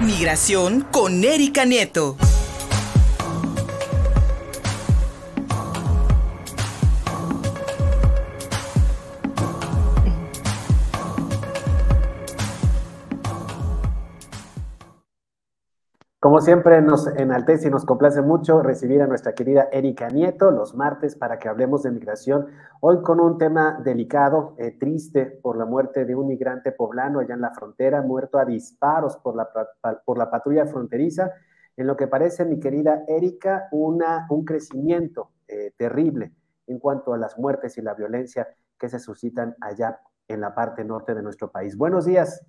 Migración con Erika Nieto. Siempre, nos enaltece y nos complace mucho recibir a nuestra querida Erika Nieto los martes para que hablemos de migración. Hoy con un tema delicado, eh, triste, por la muerte de un migrante poblano allá en la frontera, muerto a disparos por la, por la patrulla fronteriza. En lo que parece, mi querida Erika, una, un crecimiento eh, terrible en cuanto a las muertes y la violencia que se suscitan allá en la parte norte de nuestro país. Buenos días.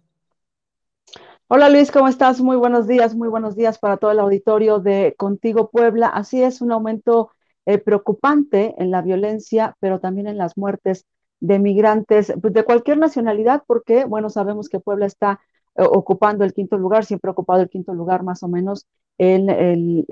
Hola Luis, ¿cómo estás? Muy buenos días, muy buenos días para todo el auditorio de Contigo Puebla. Así es, un aumento eh, preocupante en la violencia, pero también en las muertes de migrantes pues, de cualquier nacionalidad, porque, bueno, sabemos que Puebla está eh, ocupando el quinto lugar, siempre ha ocupado el quinto lugar más o menos en el,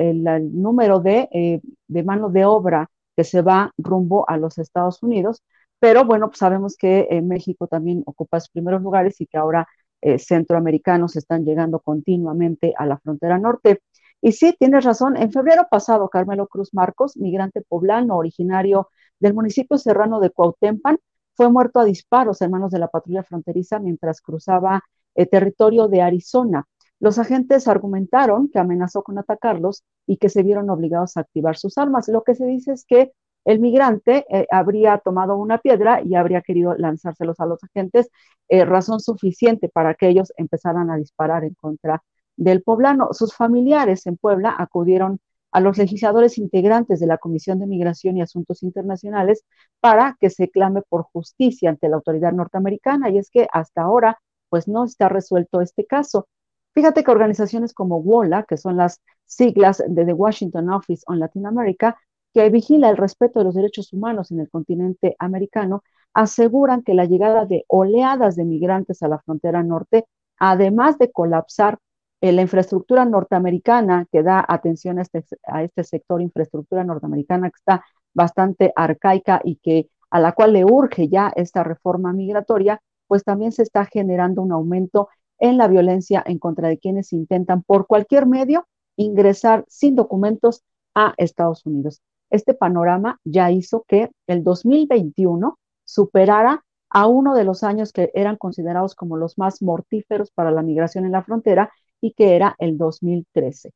número de, eh, de mano de obra que se va rumbo a los Estados Unidos. Pero bueno, pues sabemos que México también ocupa sus primeros lugares y que ahora eh, centroamericanos están llegando continuamente a la frontera norte. Y sí, tienes razón, en febrero pasado, Carmelo Cruz Marcos, migrante poblano originario del municipio serrano de Cuautempan, fue muerto a disparos en manos de la patrulla fronteriza mientras cruzaba el territorio de Arizona. Los agentes argumentaron que amenazó con atacarlos y que se vieron obligados a activar sus armas. Lo que se dice es que el migrante eh, habría tomado una piedra y habría querido lanzárselos a los agentes, eh, razón suficiente para que ellos empezaran a disparar en contra del poblano. Sus familiares en Puebla acudieron a los legisladores integrantes de la Comisión de Migración y Asuntos Internacionales para que se clame por justicia ante la autoridad norteamericana y es que hasta ahora pues no está resuelto este caso. Fíjate que organizaciones como WOLA, que son las siglas de The Washington Office on Latin America, que vigila el respeto de los derechos humanos en el continente americano, aseguran que la llegada de oleadas de migrantes a la frontera norte, además de colapsar eh, la infraestructura norteamericana que da atención a este, a este sector, infraestructura norteamericana que está bastante arcaica y que a la cual le urge ya esta reforma migratoria, pues también se está generando un aumento en la violencia en contra de quienes intentan por cualquier medio ingresar sin documentos a Estados Unidos este panorama ya hizo que el 2021 superara a uno de los años que eran considerados como los más mortíferos para la migración en la frontera y que era el 2013.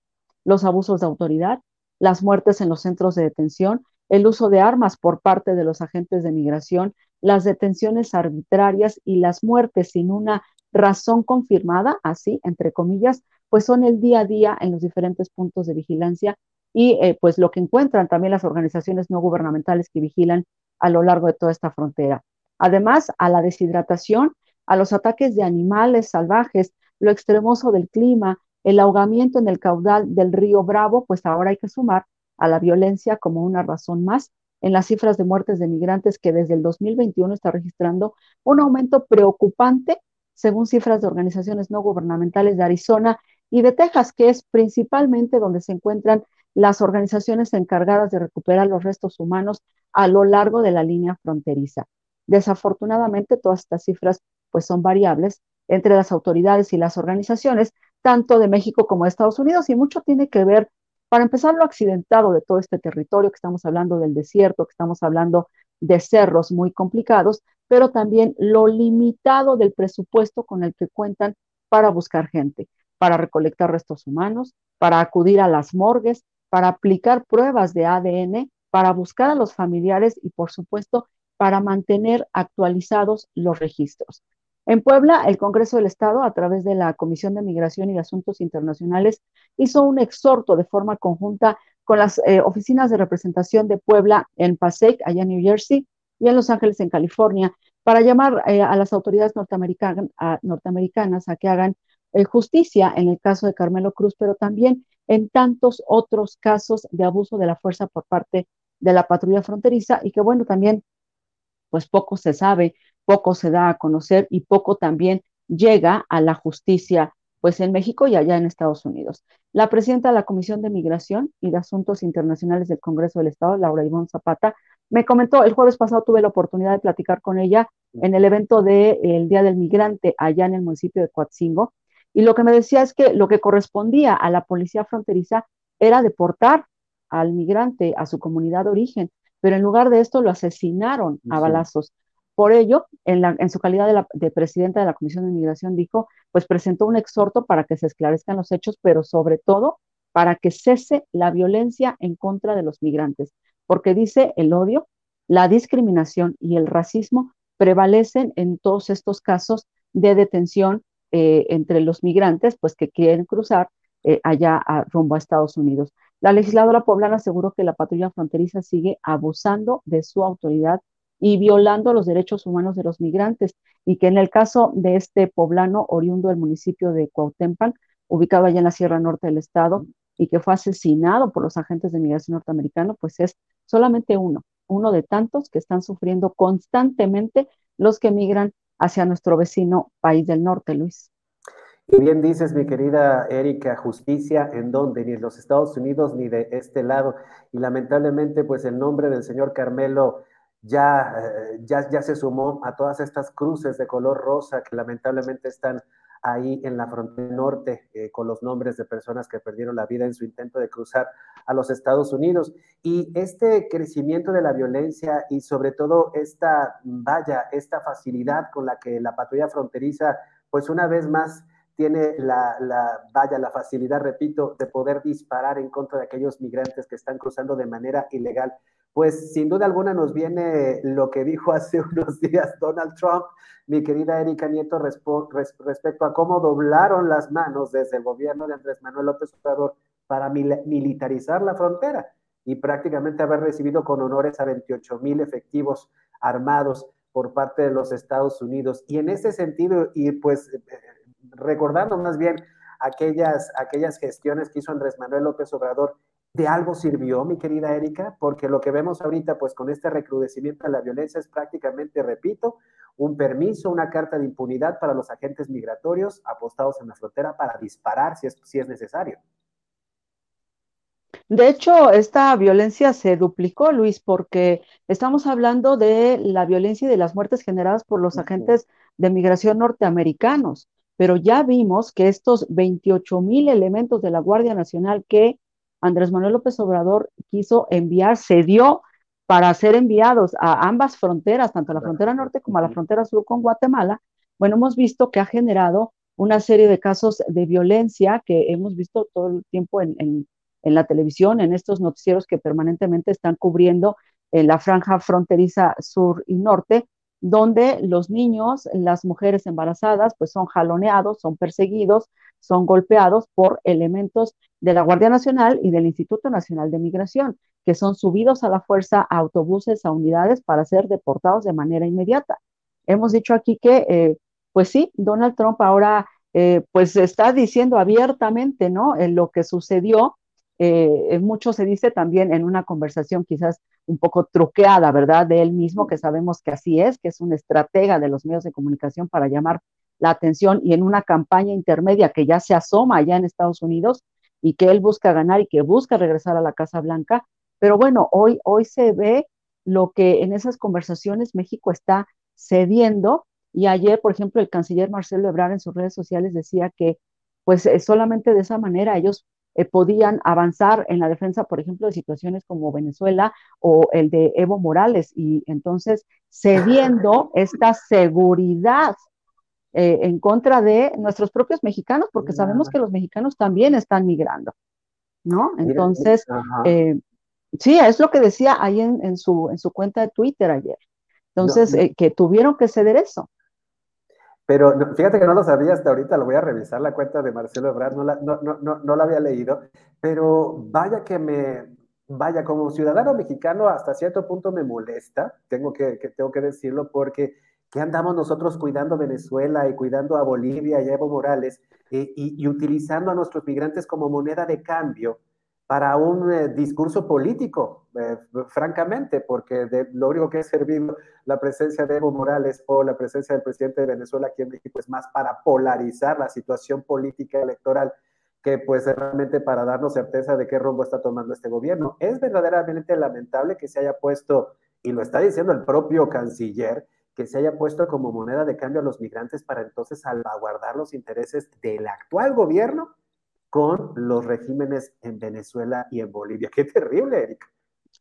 Los abusos de autoridad, las muertes en los centros de detención, el uso de armas por parte de los agentes de migración, las detenciones arbitrarias y las muertes sin una razón confirmada, así, entre comillas, pues son el día a día en los diferentes puntos de vigilancia y eh, pues lo que encuentran también las organizaciones no gubernamentales que vigilan a lo largo de toda esta frontera. Además, a la deshidratación, a los ataques de animales salvajes, lo extremoso del clima, el ahogamiento en el caudal del río Bravo, pues ahora hay que sumar a la violencia como una razón más en las cifras de muertes de migrantes que desde el 2021 está registrando un aumento preocupante, según cifras de organizaciones no gubernamentales de Arizona y de Texas, que es principalmente donde se encuentran las organizaciones encargadas de recuperar los restos humanos a lo largo de la línea fronteriza. Desafortunadamente, todas estas cifras pues son variables entre las autoridades y las organizaciones, tanto de México como de Estados Unidos, y mucho tiene que ver, para empezar, lo accidentado de todo este territorio, que estamos hablando del desierto, que estamos hablando de cerros muy complicados, pero también lo limitado del presupuesto con el que cuentan para buscar gente, para recolectar restos humanos, para acudir a las morgues, para aplicar pruebas de ADN, para buscar a los familiares y, por supuesto, para mantener actualizados los registros. En Puebla, el Congreso del Estado, a través de la Comisión de Migración y Asuntos Internacionales, hizo un exhorto de forma conjunta con las eh, oficinas de representación de Puebla en Passaic, allá en New Jersey, y en Los Ángeles, en California, para llamar eh, a las autoridades norteamericanas a que hagan eh, justicia en el caso de Carmelo Cruz, pero también en tantos otros casos de abuso de la fuerza por parte de la patrulla fronteriza y que bueno, también pues poco se sabe, poco se da a conocer y poco también llega a la justicia pues en México y allá en Estados Unidos. La presidenta de la Comisión de Migración y de Asuntos Internacionales del Congreso del Estado, Laura Ivonne Zapata, me comentó, el jueves pasado tuve la oportunidad de platicar con ella en el evento del Día del Migrante allá en el municipio de Coatzingo, Y lo que me decía es que lo que correspondía a la policía fronteriza era deportar al migrante a su comunidad de origen, pero en lugar de esto lo asesinaron a balazos. Por ello, en, su calidad de, presidenta de la Comisión de Inmigración, dijo, pues presentó un exhorto para que se esclarezcan los hechos, pero sobre todo para que cese la violencia en contra de los migrantes, porque dice el odio, la discriminación y el racismo prevalecen en todos estos casos de detención eh, entre los migrantes, pues que quieren cruzar eh, allá rumbo a Estados Unidos. La legisladora poblana aseguró que la patrulla fronteriza sigue abusando de su autoridad y violando los derechos humanos de los migrantes y que en el caso de este poblano oriundo del municipio de Cuautempan, ubicado allá en la Sierra Norte del estado y que fue asesinado por los agentes de migración norteamericanos, pues es solamente uno, uno de tantos que están sufriendo constantemente los que migran hacia nuestro vecino país del norte, Luis. Y bien dices, mi querida Erika, justicia en dónde, ni en los Estados Unidos ni de este lado. Y lamentablemente, pues el nombre del señor Carmelo ya, eh, ya, ya se sumó a todas estas cruces de color rosa que lamentablemente están ahí en la frontera norte eh, con los nombres de personas que perdieron la vida en su intento de cruzar a los Estados Unidos. Y este crecimiento de la violencia y sobre todo esta vaya, esta facilidad con la que la patrulla fronteriza, pues una vez más tiene la, la, vaya, la facilidad, repito, de poder disparar en contra de aquellos migrantes que están cruzando de manera ilegal. Pues sin duda alguna nos viene lo que dijo hace unos días Donald Trump, mi querida Erika Nieto, respecto a cómo doblaron las manos desde el gobierno de Andrés Manuel López Obrador para militarizar la frontera y prácticamente haber recibido con honores a 28 mil efectivos armados por parte de los Estados Unidos. Y en ese sentido, y pues recordando más bien aquellas, aquellas gestiones que hizo Andrés Manuel López Obrador, ¿de algo sirvió, mi querida Erika? Porque lo que vemos ahorita, pues con este recrudecimiento de la violencia es prácticamente, repito, un permiso, una carta de impunidad para los agentes migratorios apostados en la frontera para disparar si es, si es necesario. De hecho, esta violencia se duplicó, Luis, porque estamos hablando de la violencia y de las muertes generadas por los agentes de migración norteamericanos pero ya vimos que estos 28 mil elementos de la Guardia Nacional que Andrés Manuel López Obrador quiso enviar, se dio para ser enviados a ambas fronteras, tanto a la frontera norte como a la frontera sur con Guatemala, bueno, hemos visto que ha generado una serie de casos de violencia que hemos visto todo el tiempo en, en, la televisión, en estos noticieros que permanentemente están cubriendo en la franja fronteriza sur y norte, donde los niños, las mujeres embarazadas, pues son jaloneados, son perseguidos, son golpeados por elementos de la Guardia Nacional y del Instituto Nacional de Migración, que son subidos a la fuerza a autobuses, a unidades para ser deportados de manera inmediata. Hemos dicho aquí que, eh, pues sí, Donald Trump ahora, eh, pues está diciendo abiertamente, ¿no? En lo que sucedió eh, mucho se dice también en una conversación quizás un poco truqueada, ¿verdad? De él mismo, que sabemos que así es, que es un estratega de los medios de comunicación para llamar la atención y en una campaña intermedia que ya se asoma allá en Estados Unidos y que él busca ganar y que busca regresar a la Casa Blanca. Pero bueno, hoy, hoy se ve lo que en esas conversaciones México está cediendo y ayer, por ejemplo, el canciller Marcelo Ebrard en sus redes sociales decía que pues eh, solamente de esa manera ellos eh, podían avanzar en la defensa, por ejemplo, de situaciones como Venezuela o el de Evo Morales. Y entonces, cediendo esta seguridad eh, en contra de nuestros propios mexicanos, porque sabemos que los mexicanos también están migrando, ¿no? Entonces, eh, sí, es lo que decía ahí en, su, en su cuenta de Twitter ayer. Entonces, que tuvieron que ceder eso. Pero fíjate que no lo sabía hasta ahorita, lo voy a revisar la cuenta de Marcelo Ebrard, no la, no, no, no, no la había leído, pero vaya que me, vaya, como ciudadano mexicano hasta cierto punto me molesta, tengo que, tengo que decirlo, porque ¿qué andamos nosotros cuidando Venezuela y cuidando a Bolivia y a Evo Morales eh, y, y, utilizando a nuestros migrantes como moneda de cambio para un eh, discurso político, eh, francamente, porque de, lo único que ha servido la presencia de Evo Morales o la presencia del presidente de Venezuela aquí en México es más para polarizar la situación política electoral que pues realmente para darnos certeza de qué rumbo está tomando este gobierno. Es verdaderamente lamentable que se haya puesto, y lo está diciendo el propio canciller, que se haya puesto como moneda de cambio a los migrantes para entonces salvaguardar los intereses del actual gobierno con los regímenes en Venezuela y en Bolivia. Qué terrible, Erika.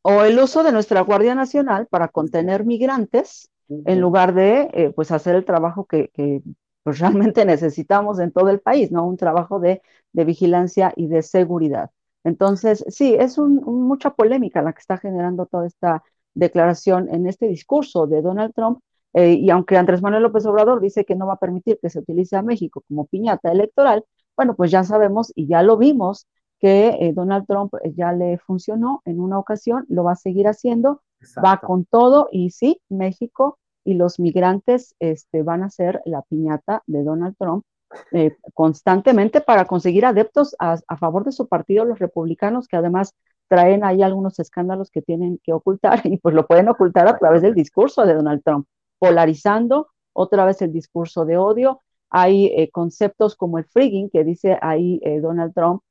O el uso de nuestra Guardia Nacional para contener migrantes en lugar de eh, pues hacer el trabajo que, que pues, realmente necesitamos en todo el país, ¿no? Un trabajo de, de vigilancia y de seguridad. Entonces, sí, es un, mucha polémica la que está generando toda esta declaración en este discurso de Donald Trump. Eh, y aunque Andrés Manuel López Obrador dice que no va a permitir que se utilice a México como piñata electoral, bueno, pues ya sabemos y ya lo vimos que eh, Donald Trump ya le funcionó en una ocasión, lo va a seguir haciendo, va con todo y sí, México y los migrantes este, van a ser la piñata de Donald Trump eh, constantemente para conseguir adeptos a, favor de su partido, los republicanos, que además traen ahí algunos escándalos que tienen que ocultar y pues lo pueden ocultar a través del discurso de Donald Trump, polarizando otra vez el discurso de odio. Hay eh, conceptos como el frigging, que dice ahí eh, Donald Trump,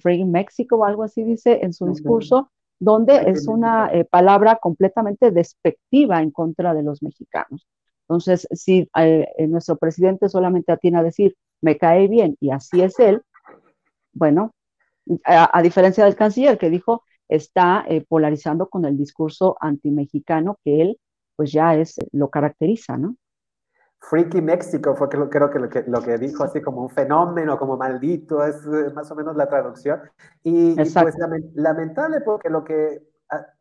frigging México o algo así dice en su discurso, donde es una palabra completamente despectiva en contra de los mexicanos. Entonces, si eh, eh, nuestro presidente solamente atiene a decir, me cae bien y así es él, bueno, a, diferencia del canciller que dijo, está eh, polarizando con el discurso antimexicano que él, pues ya es, lo caracteriza, ¿no? Freaky México fue creo, que, lo que lo que dijo, así como un fenómeno, como maldito, es más o menos la traducción. Y, y pues lamentable porque lo que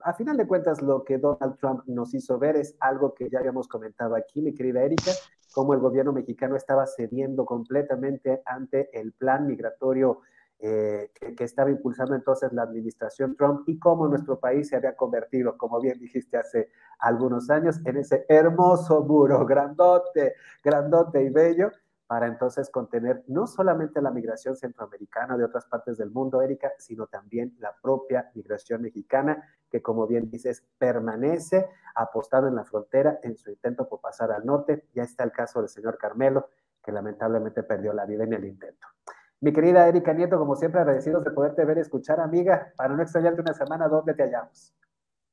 a, final de cuentas, lo que Donald Trump nos hizo ver es algo que ya habíamos comentado aquí, mi querida Erika, cómo el gobierno mexicano estaba cediendo completamente ante el plan migratorio eh, que, estaba impulsando entonces la administración Trump y cómo nuestro país se había convertido, como bien dijiste hace algunos años, en ese hermoso muro, grandote, grandote y bello, para entonces contener no solamente la migración centroamericana de otras partes del mundo, Erika, sino también la propia migración mexicana, que como bien dices, permanece apostado en la frontera en su intento por pasar al norte. Ya está el caso del señor Carmelo, que lamentablemente perdió la vida en el intento. Mi querida Erika Nieto, como siempre, agradecidos de poderte ver y escuchar, amiga, para no extrañarte una semana, ¿dónde te hallamos?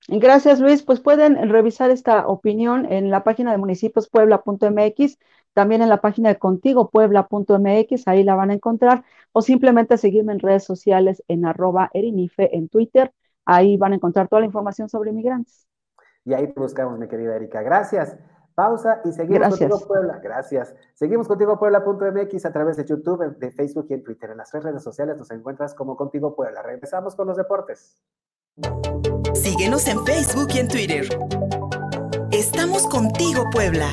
Gracias, Luis. Pues pueden revisar esta opinión en la página de municipiospuebla.mx, también en la página de contigopuebla.mx, ahí la van a encontrar, o simplemente seguirme en redes sociales en arroba erinife en Twitter, ahí van a encontrar toda la información sobre inmigrantes. Y ahí te buscamos, mi querida Erika. Gracias. Pausa y seguimos contigo Puebla. Gracias. Seguimos contigo Puebla.mx a través de YouTube, de Facebook y en Twitter. En las tres redes sociales nos encuentras como Contigo Puebla. Regresamos con los deportes. Síguenos en Facebook y en Twitter. Estamos contigo, Puebla.